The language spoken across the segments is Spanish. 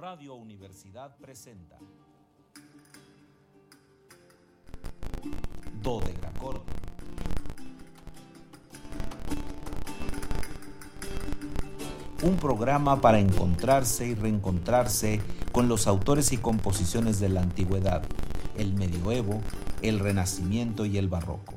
Radio Universidad presenta Dodecacordo. Un programa para encontrarse y reencontrarse con los autores y composiciones de la antigüedad, el medioevo, el renacimiento y el barroco.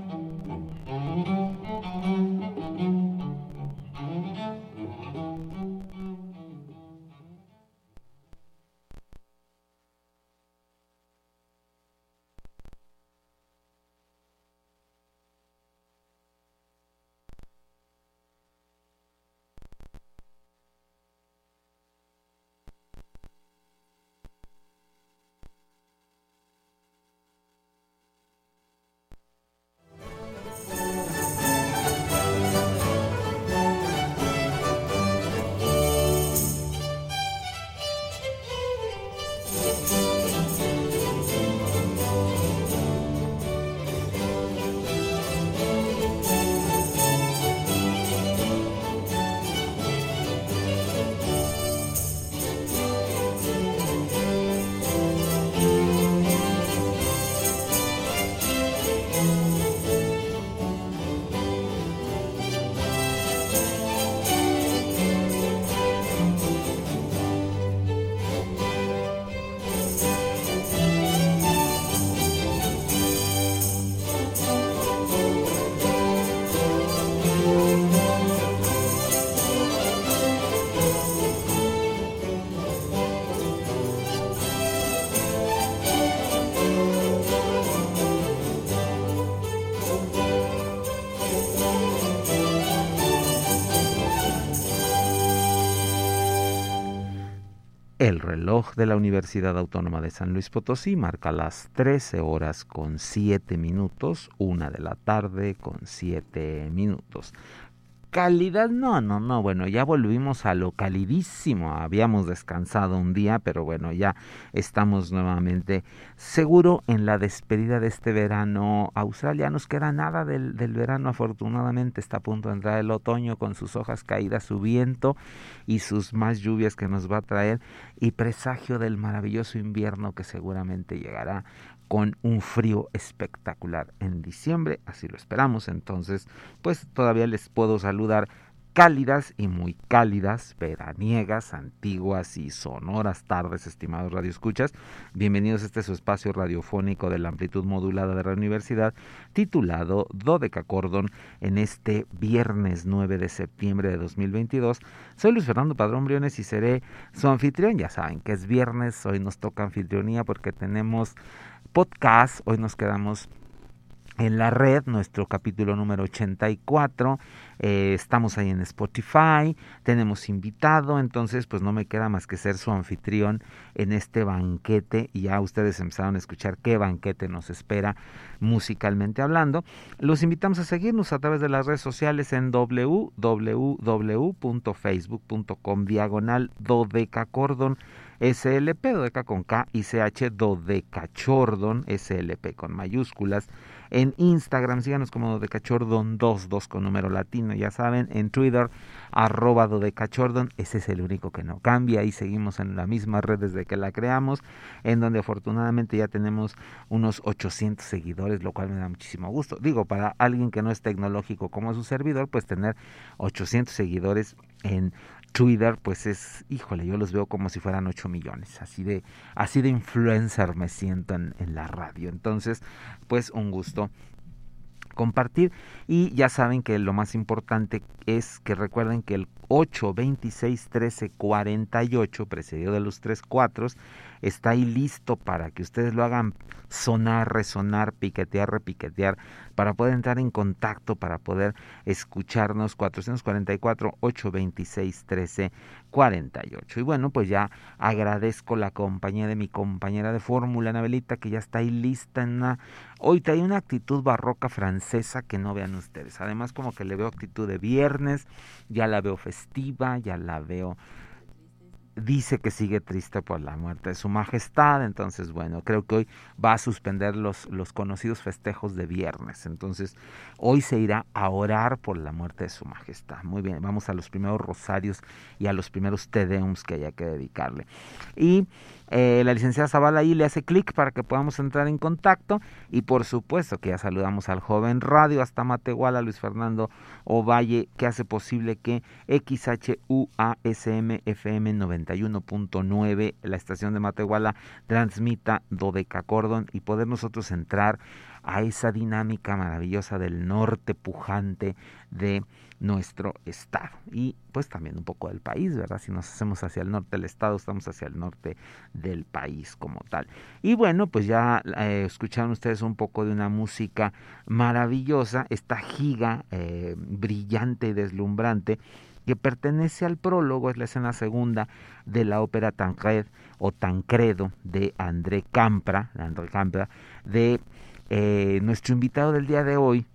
Reloj de la Universidad Autónoma de San Luis Potosí marca las 13 horas con 7 minutos, una de la tarde con 7 minutos calidad, no, no, no, bueno, ya volvimos a lo calidísimo, habíamos descansado un día, pero bueno, ya estamos nuevamente seguro en la despedida de este verano Australia, nos queda nada del, verano, afortunadamente está a punto de entrar el otoño con sus hojas caídas, su viento y sus más lluvias que nos va a traer y presagio del maravilloso invierno que seguramente llegará con un frío espectacular. En diciembre, así lo esperamos, entonces pues todavía les puedo saludar cálidas y muy cálidas, veraniegas, antiguas y sonoras tardes, estimados radioescuchas. Bienvenidos a este su espacio radiofónico de la amplitud modulada de la universidad, titulado Dodeca Cordon, en este viernes 9 de septiembre de 2022. Soy Luis Fernando Padrón Briones y seré su anfitrión. Ya saben que es viernes, hoy nos toca anfitrionía porque tenemos podcast. Hoy nos quedamos en la red, nuestro capítulo número 84. Eh, estamos ahí en Spotify, tenemos invitado, entonces pues no me queda más que ser su anfitrión en este banquete y ya ustedes empezaron a escuchar qué banquete nos espera musicalmente hablando. Los invitamos a seguirnos a través de las redes sociales en www.facebook.com diagonal dodecacordon SLP, dodeca con K y CH, dodecachordon, SLP con mayúsculas. En Instagram, síganos como dodecachordon 2, 2 con número latino, ya saben. En Twitter, arroba dodecachordon, ese es el único que no cambia. y seguimos en la misma red desde que la creamos, en donde afortunadamente ya tenemos unos 800 seguidores, lo cual me da muchísimo gusto. Digo, para alguien que no es tecnológico como su servidor, pues tener 800 seguidores en Twitter, pues es, híjole, yo los veo como si fueran 8 millones, así de, así de influencer me siento en, en la radio. Entonces, pues un gusto compartir y ya saben que lo más importante es que recuerden que el 8 26 13 48 precedido de los tres cuatros está ahí listo para que ustedes lo hagan sonar, resonar, piquetear, repiquetear, para poder entrar en contacto, para poder escucharnos 444-826-1348. Y bueno, pues ya agradezco la compañía de mi compañera de fórmula, Anabelita, que ya está ahí lista en una... Hoy una actitud barroca francesa que no vean ustedes. Además, como que le veo actitud de viernes, ya la veo festiva, ya la veo dice que sigue triste por la muerte de su majestad, entonces bueno, creo que hoy va a suspender los, los conocidos festejos de viernes, entonces hoy se irá a orar por la muerte de su majestad. Muy bien, vamos a los primeros rosarios y a los primeros tedeums que haya que dedicarle. Y eh, la licenciada Zavala ahí le hace clic para que podamos entrar en contacto. Y por supuesto que ya saludamos al joven radio hasta Matehuala, Luis Fernando Ovalle, que hace posible que XHUASM FM 91.9, la estación de Matehuala, transmita Dodeca Cordon y poder nosotros entrar a esa dinámica maravillosa del norte pujante de nuestro estado y pues también un poco del país, ¿verdad? Si nos hacemos hacia el norte del estado, estamos hacia el norte del país como tal. Y bueno, pues ya eh, escucharon ustedes un poco de una música maravillosa, esta giga eh, brillante y deslumbrante que pertenece al prólogo, es la escena segunda de la ópera Tancred o Tancredo de André Campra, André Campra de eh, nuestro invitado del día de hoy,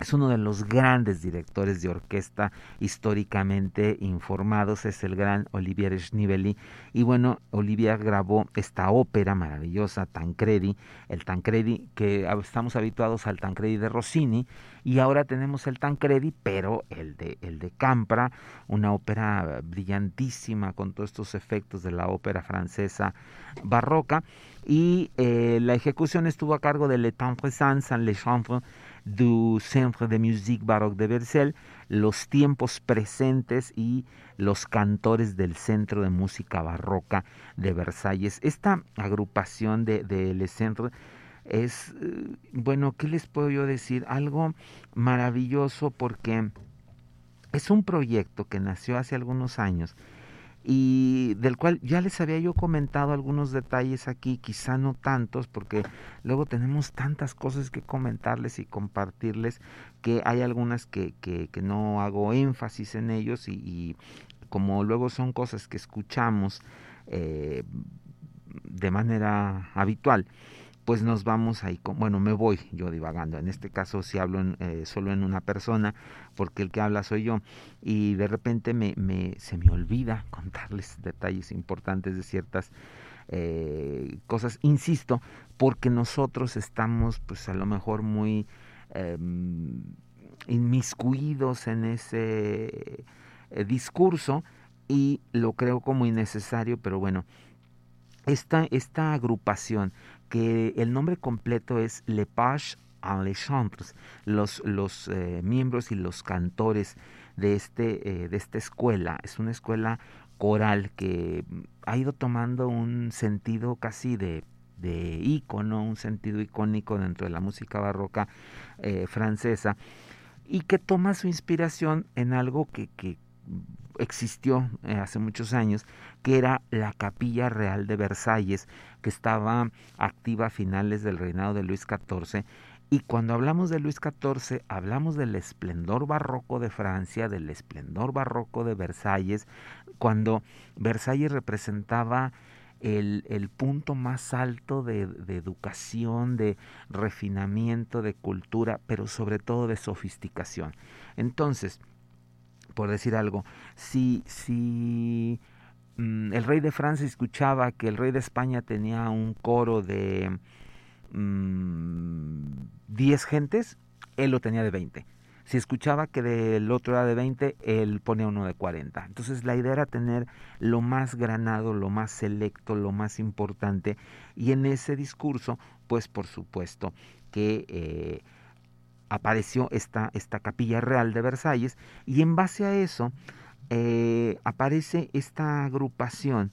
es uno de los grandes directores de orquesta históricamente informados, es el gran Olivier Schneebeli. Y bueno, Olivier grabó esta ópera maravillosa, Tancredi, el Tancredi, que estamos habituados al Tancredi de Rossini, y ahora tenemos el Tancredi, pero el de, el de Campra, una ópera brillantísima con todos estos efectos de la ópera francesa barroca. Y eh, la ejecución estuvo a cargo de Le Temps Sans, Le Chambre du Centre de Musique Baroque de Versailles, los tiempos presentes y los cantores del Centro de Música Barroca de Versalles. Esta agrupación de, de Centre es, eh, bueno, ¿qué les puedo yo decir? Algo maravilloso porque es un proyecto que nació hace algunos años y del cual ya les había yo comentado algunos detalles aquí, quizá no tantos, porque luego tenemos tantas cosas que comentarles y compartirles que hay algunas que, que, no hago énfasis en ellos y, como luego son cosas que escuchamos eh, de manera habitual, pues nos vamos ahí, bueno, me voy yo divagando. En este caso si hablo eh, solo en una persona, porque el que habla soy yo, y de repente me, me se me olvida contarles detalles importantes de ciertas eh, cosas, insisto, porque nosotros estamos pues a lo mejor muy em, inmiscuidos en ese eh, discurso y lo creo como innecesario, pero bueno, esta, esta agrupación que el nombre completo es Le Page en les Chantres, los, los eh, miembros y los cantores de, este, eh, de esta escuela. Es una escuela coral que ha ido tomando un sentido casi de, de ícono, un sentido icónico dentro de la música barroca eh, francesa y que toma su inspiración en algo que existió hace muchos años, que era la Capilla Real de Versalles, que estaba activa a finales del reinado de Luis XIV. Y cuando hablamos de Luis XIV, hablamos del esplendor barroco de Francia, del esplendor barroco de Versalles, cuando Versalles representaba el, el punto más alto de, de, educación, de refinamiento, de cultura, pero sobre todo de sofisticación. Entonces, por decir algo, si, si Mm, el rey de Francia escuchaba que el rey de España tenía un coro de 10 mm, gentes, él lo tenía de 20. Si escuchaba que del otro era de 20, él ponía uno de 40. Entonces la idea era tener lo más granado, lo más selecto, lo más importante. Y en ese discurso, pues por supuesto que eh, apareció esta, esta capilla real de Versalles. Y en base a eso, eh, aparece esta agrupación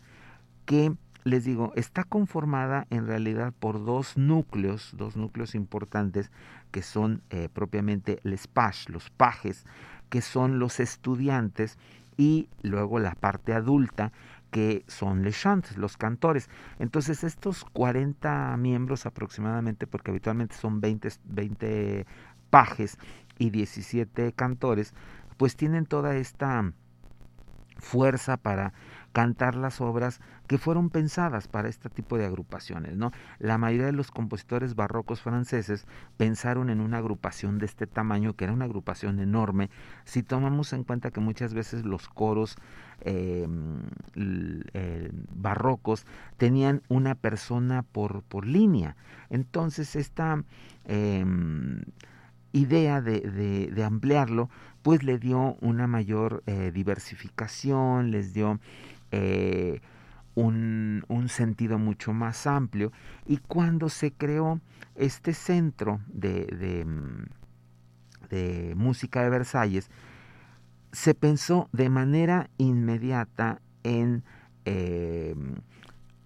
que, les digo, está conformada en realidad por dos núcleos, dos núcleos importantes que son eh, propiamente les pages, los pajes, que son los estudiantes, y luego la parte adulta, que son les chants, los cantores. Entonces estos 40 miembros aproximadamente, porque habitualmente son 20, 20 pajes y 17 cantores, pues tienen toda esta fuerza para cantar las obras que fueron pensadas para este tipo de agrupaciones, ¿no? La mayoría de los compositores barrocos franceses pensaron en una agrupación de este tamaño, que era una agrupación enorme, si tomamos en cuenta que muchas veces los coros em, eh, barrocos tenían una persona por, por línea. Entonces, esta em, idea de, de, ampliarlo, pues le dio una mayor eh, diversificación, les dio eh, un, sentido mucho más amplio. Y cuando se creó este centro de, de, mm, música de Versalles, se pensó de manera inmediata en eh,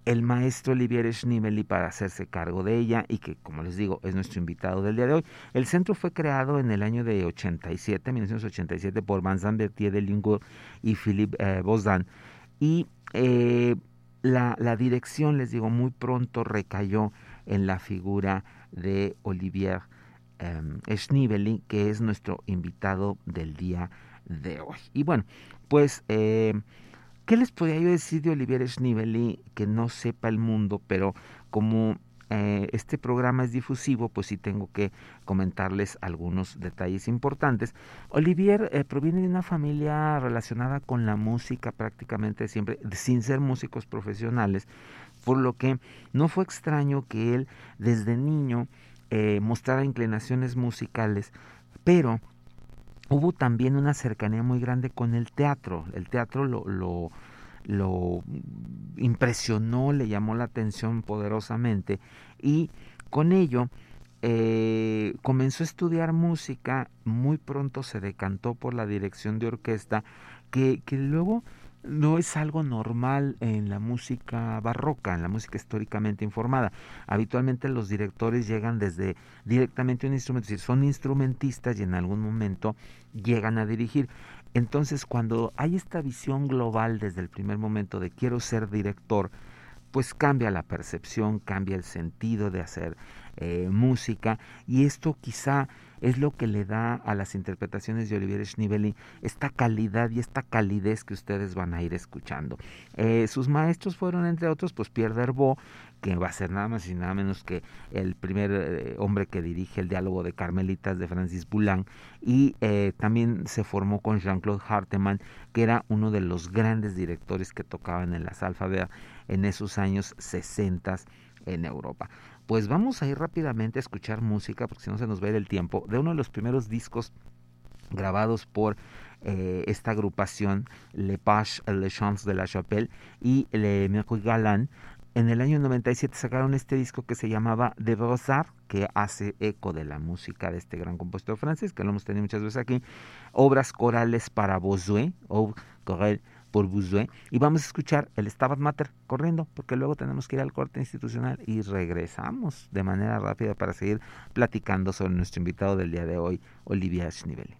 el maestro Olivier Schnibeli para hacerse cargo de ella y que, como les digo, es nuestro invitado del día de hoy. El centro fue creado en el año de 87, 1987, por Vincent Berthier de Lingour y Philippe eh, Bosdan y eh, la, dirección, les digo, muy pronto recayó en la figura de Olivier eh, que es nuestro invitado del día de hoy. Y bueno, pues, eh, ¿qué les podría yo decir de Olivier Schneebeli que no sepa el mundo, pero como eh, este programa es difusivo, pues sí tengo que comentarles algunos detalles importantes. Olivier eh, proviene de una familia relacionada con la música prácticamente siempre, sin ser músicos profesionales, por lo que no fue extraño que él desde niño eh, mostrara inclinaciones musicales, pero hubo también una cercanía muy grande con el teatro. El teatro lo, lo impresionó, le llamó la atención poderosamente y con ello eh, comenzó a estudiar música, muy pronto se decantó por la dirección de orquesta, que, que luego no es algo normal en la música barroca, en la música históricamente informada. Habitualmente los directores llegan desde directamente un instrumento, es decir, son instrumentistas y en algún momento llegan a dirigir. Entonces, cuando hay esta visión global desde el primer momento de quiero ser director, pues cambia la percepción, cambia el sentido de hacer eh, música y esto quizá es lo que le da a las interpretaciones de Olivier Schneebeli esta calidad y esta calidez que ustedes van a ir escuchando. Eh, sus maestros fueron, entre otros, pues Pierre Derbeau, que va a ser nada más y nada menos que el primer eh, hombre que dirige el diálogo de Carmelitas de Francis Boulan, y eh, también se formó con Jean-Claude Hartemann, que era uno de los grandes directores que tocaban en la Salfabea en esos años 60 en Europa. Pues vamos a ir rápidamente a escuchar música, porque si no se nos va a ir el tiempo, de uno de los primeros discos grabados por eh, esta agrupación Le Page Le Chants de la Chapelle y Le Mercury Galant. En el año 97 sacaron este disco que se llamaba De Beaux-Arts, que hace eco de la música de este gran compositor francés, que lo hemos tenido muchas veces aquí. Obras corales para Bossuet, o Corel por Buzué y vamos a escuchar el Stabat Mater corriendo porque luego tenemos que ir al corte institucional y regresamos de manera rápida para seguir platicando sobre nuestro invitado del día de hoy, Olivia Schnivel.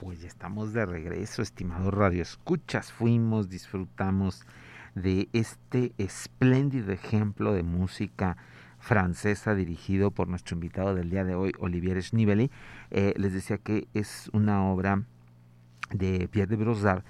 Pues estamos de regreso, estimados radioescuchas. Fuimos, disfrutamos de este espléndido ejemplo de música francesa dirigido por nuestro invitado del día de hoy, Olivier Schnibeli. Eh, les decía que es una obra de Pierre de Brossard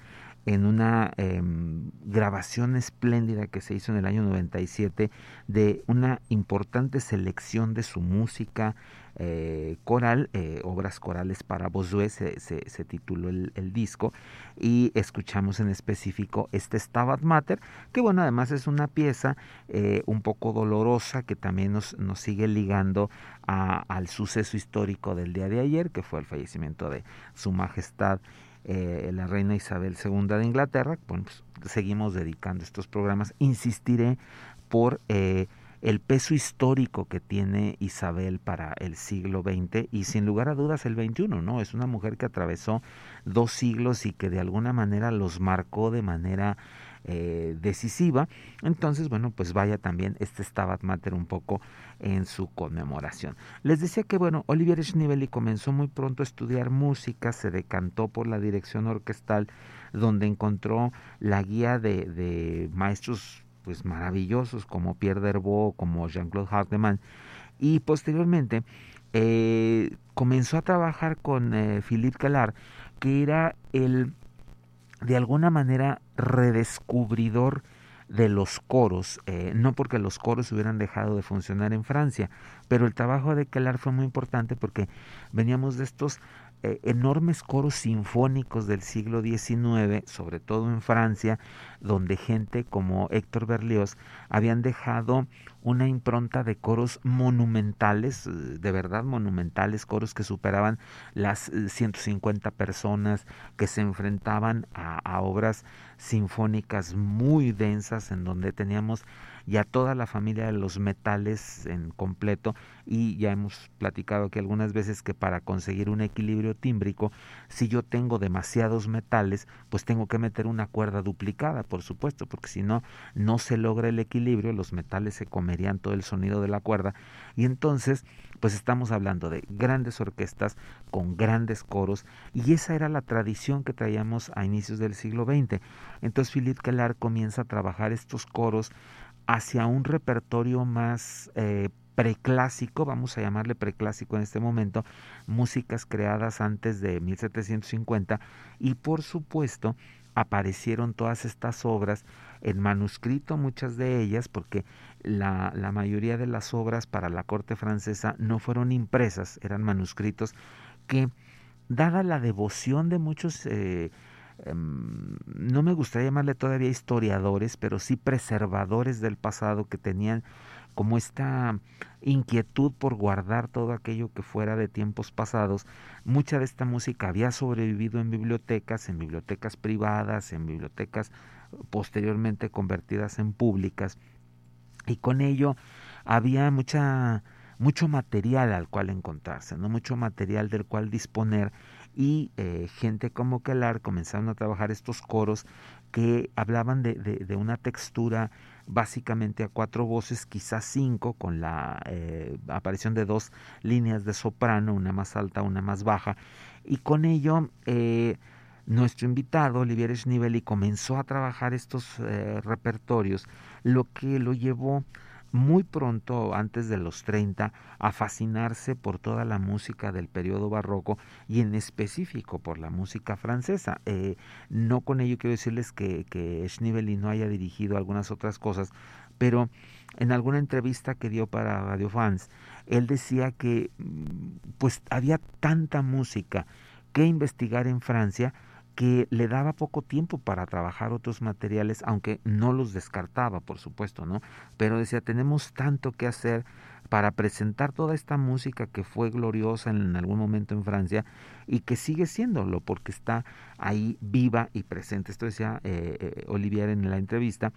en una em, grabación espléndida que se hizo en el año 97 de una importante selección de su música eh, coral, eh, obras corales para Bossuet, se, se, tituló el, disco, y escuchamos en específico este Stabat Mater, que bueno, además es una pieza eh, un poco dolorosa que también nos, nos sigue ligando al suceso histórico del día de ayer, que fue el fallecimiento de Su Majestad la reina Isabel II de Inglaterra. Bueno, pues seguimos dedicando estos programas. Insistiré por el peso histórico que tiene Isabel para el siglo XX y sin lugar a dudas el XXI, ¿no? Es una mujer que atravesó dos siglos y que de alguna manera los marcó de manera eh, decisiva. Entonces, bueno, pues vaya también este Stabat Mater un poco en su conmemoración. Les decía que, bueno, Olivier Schneebeli comenzó muy pronto a estudiar música, se decantó por la dirección orquestal, donde encontró la guía de maestros pues maravillosos como Pierre Derbeau, como Jean-Claude Hardeman, y posteriormente eh, comenzó a trabajar con eh, Philippe Callar, que era el de alguna manera redescubridor de los coros, eh, no porque los coros hubieran dejado de funcionar en Francia, pero el trabajo de Keller fue muy importante porque veníamos de estos eh, enormes coros sinfónicos del siglo XIX, sobre todo en Francia, donde gente como Héctor Berlioz habían dejado una impronta de coros monumentales, eh, de verdad monumentales, coros que superaban las 150 eh, personas, que se enfrentaban a, obras sinfónicas muy densas en donde teníamos y a toda la familia de los metales en completo. Y ya hemos platicado aquí algunas veces que para conseguir un equilibrio tímbrico, si yo tengo demasiados metales, pues tengo que meter una cuerda duplicada, por supuesto, porque si no, no se logra el equilibrio, los metales se comerían todo el sonido de la cuerda y entonces pues estamos hablando de grandes orquestas con grandes coros y esa era la tradición que traíamos a inicios del siglo XX. Entonces Philippe Kellar comienza a trabajar estos coros hacia un repertorio más eh, preclásico, vamos a llamarle preclásico en este momento, músicas creadas antes de 1750 y por supuesto aparecieron todas estas obras en manuscrito, muchas de ellas, porque la, mayoría de las obras para la corte francesa no fueron impresas, eran manuscritos que, dada la devoción de muchos eh, Em, no me gustaría llamarle todavía historiadores, pero sí preservadores del pasado que tenían como esta inquietud por guardar todo aquello que fuera de tiempos pasados. Mucha de esta música había sobrevivido en bibliotecas, en bibliotecas privadas, en bibliotecas posteriormente convertidas en públicas, y con ello había mucha mucho material al cual encontrarse, no mucho material del cual disponer y eh, gente como Kelar comenzaron a trabajar estos coros que hablaban de, de, una textura básicamente a cuatro voces, quizás cinco, con la eh, aparición de dos líneas de soprano, una más alta, una más baja, y con ello eh, nuestro invitado, Olivier Schnivelli, comenzó a trabajar estos repertorios, lo que lo llevó muy pronto, antes de los 30, a fascinarse por toda la música del periodo barroco y en específico por la música francesa. Eh, no con ello quiero decirles que, que no haya dirigido algunas otras cosas, pero en alguna entrevista que dio para Radio Fans, él decía que mm, pues había tanta música que investigar en Francia que le daba poco tiempo para trabajar otros materiales, aunque no los descartaba, por supuesto, ¿no? Pero decía, tenemos tanto que hacer para presentar toda esta música que fue gloriosa en algún momento en Francia y que sigue siéndolo porque está ahí viva y presente. Esto decía eh, eh, Olivier en la entrevista.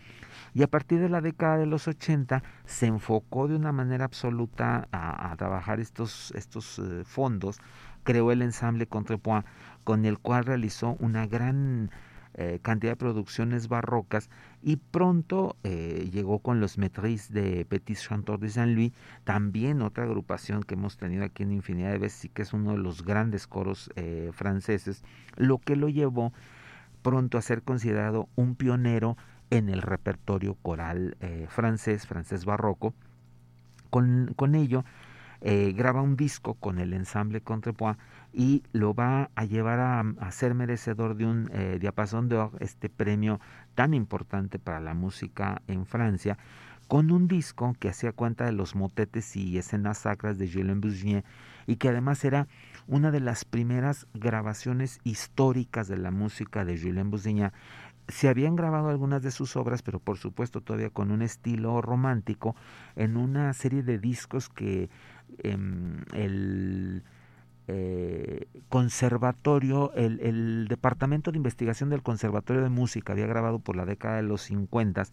Y a partir de la década de los 80 se enfocó de una manera absoluta a, trabajar estos, estos eh, fondos. Creó el ensamble Contrepoint con el cual realizó una gran eh, cantidad de producciones barrocas y pronto eh, llegó con los Metris de Petit Chanteur de Saint-Louis, también otra agrupación que hemos tenido aquí en infinidad de veces y que es uno de los grandes coros eh, franceses, lo que lo llevó pronto a ser considerado un pionero en el repertorio coral francés, francés barroco. Con, con ello, graba un disco con el ensamble Contrepoint y lo va a llevar a, ser merecedor de un eh, diapasón de este premio tan importante para la música en Francia, con un disco que hacía cuenta de los motetes y escenas sacras de Julien Bourgier y que además era una de las primeras grabaciones históricas de la música de Julien Bourgier. Se habían grabado algunas de sus obras, pero por supuesto todavía con un estilo romántico, en una serie de discos que em, el eh, conservatorio, el, Departamento de Investigación del Conservatorio de Música había grabado por la década de los 50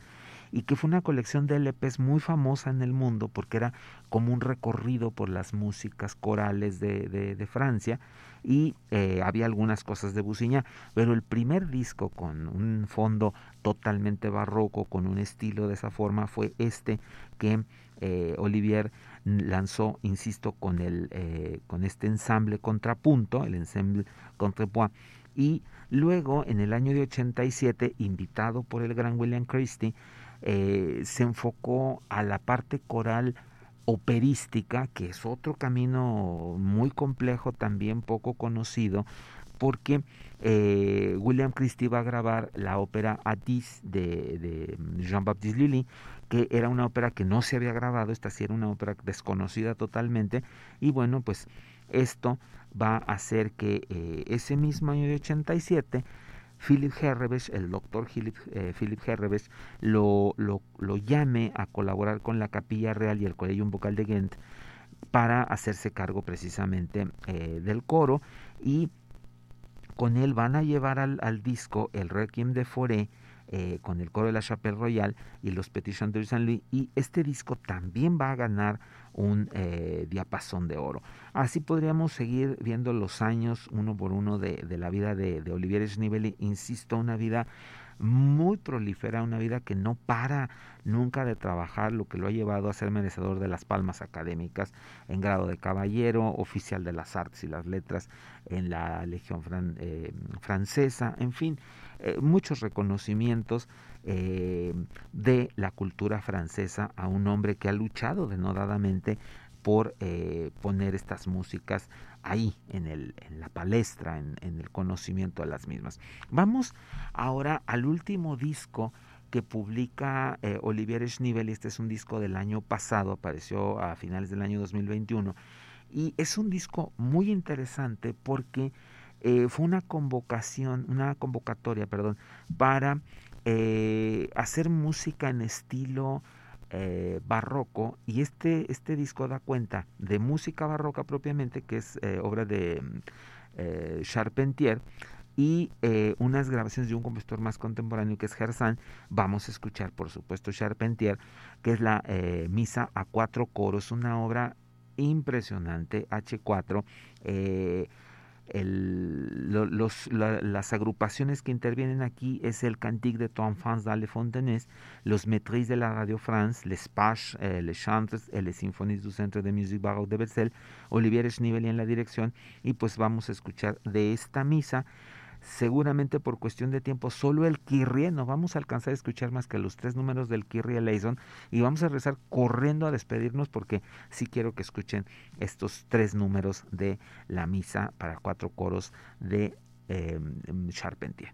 y que fue una colección de LPs muy famosa en el mundo porque era como un recorrido por las músicas corales de, de, Francia y eh, había algunas cosas de Busiñá, pero el primer disco con un fondo totalmente barroco, con un estilo de esa forma, fue este que eh, Olivier lanzó, insisto, con, el, eh, con este ensamble contrapunto, el ensemble contrepoint, y luego en el año de 87, invitado por el gran William Christie, eh, se enfocó a la parte coral operística, que es otro camino muy complejo, también poco conocido, porque eh, William Christie va a grabar la ópera Atis de, de Jean-Baptiste Lully, que era una ópera que no se había grabado, esta sí era una ópera desconocida totalmente, y bueno, pues esto va a hacer que eh, ese mismo año de 87 Philip Herrebesch, el doctor Philip, eh, Philip Herrebesch, lo, lo, llame a colaborar con la Capilla Real y el Colegio Vocal de Ghent para hacerse cargo precisamente eh, del coro y con él van a llevar al, al disco el Requiem de Foré eh, con el coro de la Chapelle Royale y los Petit Chanteurs Saint Louis y este disco también va a ganar un eh, diapasón de oro. Así podríamos seguir viendo los años uno por uno de, de la vida de, de Olivier Schneebeli, insisto, una vida muy prolífera, una vida que no para nunca de trabajar, lo que lo ha llevado a ser merecedor de las palmas académicas en grado de caballero, oficial de las artes y las letras en la Legión eh, Francesa, en fin, eh, muchos reconocimientos eh, de la cultura francesa a un hombre que ha luchado denodadamente por poner estas músicas ahí en, el, en la palestra, en, el conocimiento de las mismas. Vamos ahora al último disco que publica eh, Olivier Schniebel, este es un disco del año pasado, apareció a finales del año 2021, y es un disco muy interesante porque eh, fue una convocación, una convocatoria, perdón, para eh, hacer música en estilo eh, barroco y este, este disco da cuenta de música barroca propiamente, que es obra de Charpentier, y unas grabaciones de un compositor más contemporáneo que es Gersan. Vamos a escuchar, por supuesto, Charpentier, que es la Misa a cuatro coros, una obra impresionante, H4 los, las agrupaciones que intervienen aquí es el Cantique de ton France dans Fontenay, los Maîtrises de la Radio France, les Pages, eh, les Chantres, et les Symphonies du Centre de Musique Baroque de Bercel, Olivier Schneebeli en la dirección y pues vamos a escuchar de esta misa seguramente por cuestión de tiempo solo el Kyrie, no vamos a alcanzar a escuchar más que los tres números del Kyrie Eleison y vamos a rezar corriendo a despedirnos porque sí quiero que escuchen estos tres números de la misa para cuatro coros de eh, Charpentier.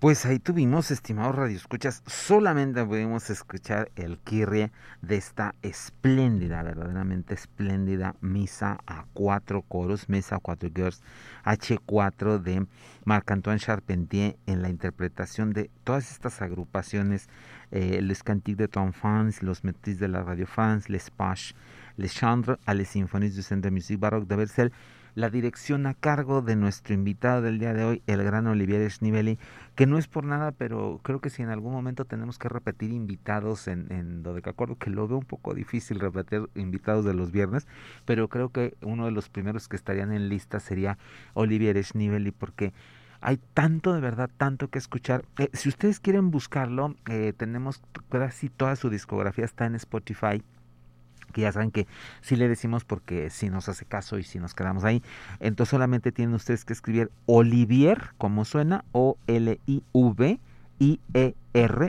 Pues ahí tuvimos, estimados radioescuchas, solamente pudimos escuchar el kirrie de esta espléndida, verdaderamente espléndida misa a cuatro coros, misa a cuatro girls, H4 de Marc-Antoine Charpentier en la interpretación de todas estas agrupaciones, eh, Les Cantiques de Tom Fans, los Métis de la Radio Fans, Les Paches, Les Chandres, a Les Symphonies du Centre de Musique Baroque de Versailles, la dirección a cargo de nuestro invitado del día de hoy, el gran Olivier Schnivelli, que no es por nada, pero creo que si en algún momento tenemos que repetir invitados en, en Dodecacordo, que lo veo un poco difícil repetir invitados de los viernes, pero creo que uno de los primeros que estarían en lista sería Olivier Schnivelli, porque hay tanto de verdad, tanto que escuchar. Eh, si ustedes quieren buscarlo, eh, tenemos casi toda su discografía está en Spotify que ya saben que si le decimos porque si nos hace caso y si nos quedamos ahí, entonces solamente tienen ustedes que escribir Olivier, como suena, O-L-I-V-I-E-R,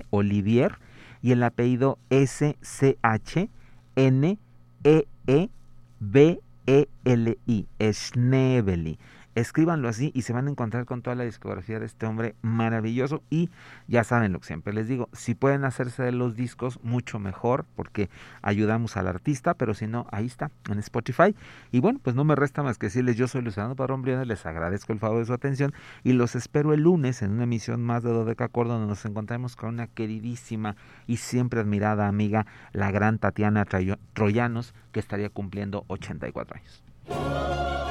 Olivier, y el apellido S-C-H-N-E-E-B-E-L-I, Schnebeli escríbanlo así y se van a encontrar con toda la discografía de este hombre maravilloso y ya saben lo que siempre les digo, si pueden hacerse de los discos mucho mejor porque ayudamos al artista, pero si no, ahí está en Spotify y bueno, pues no me resta más que decirles yo soy Luciano Parón Briones, les agradezco el favor de su atención y los espero el lunes en una emisión más de Dodeca Acorde donde nos encontramos con una queridísima y siempre admirada amiga, la gran Tatiana Troyanos, que estaría cumpliendo 84 años.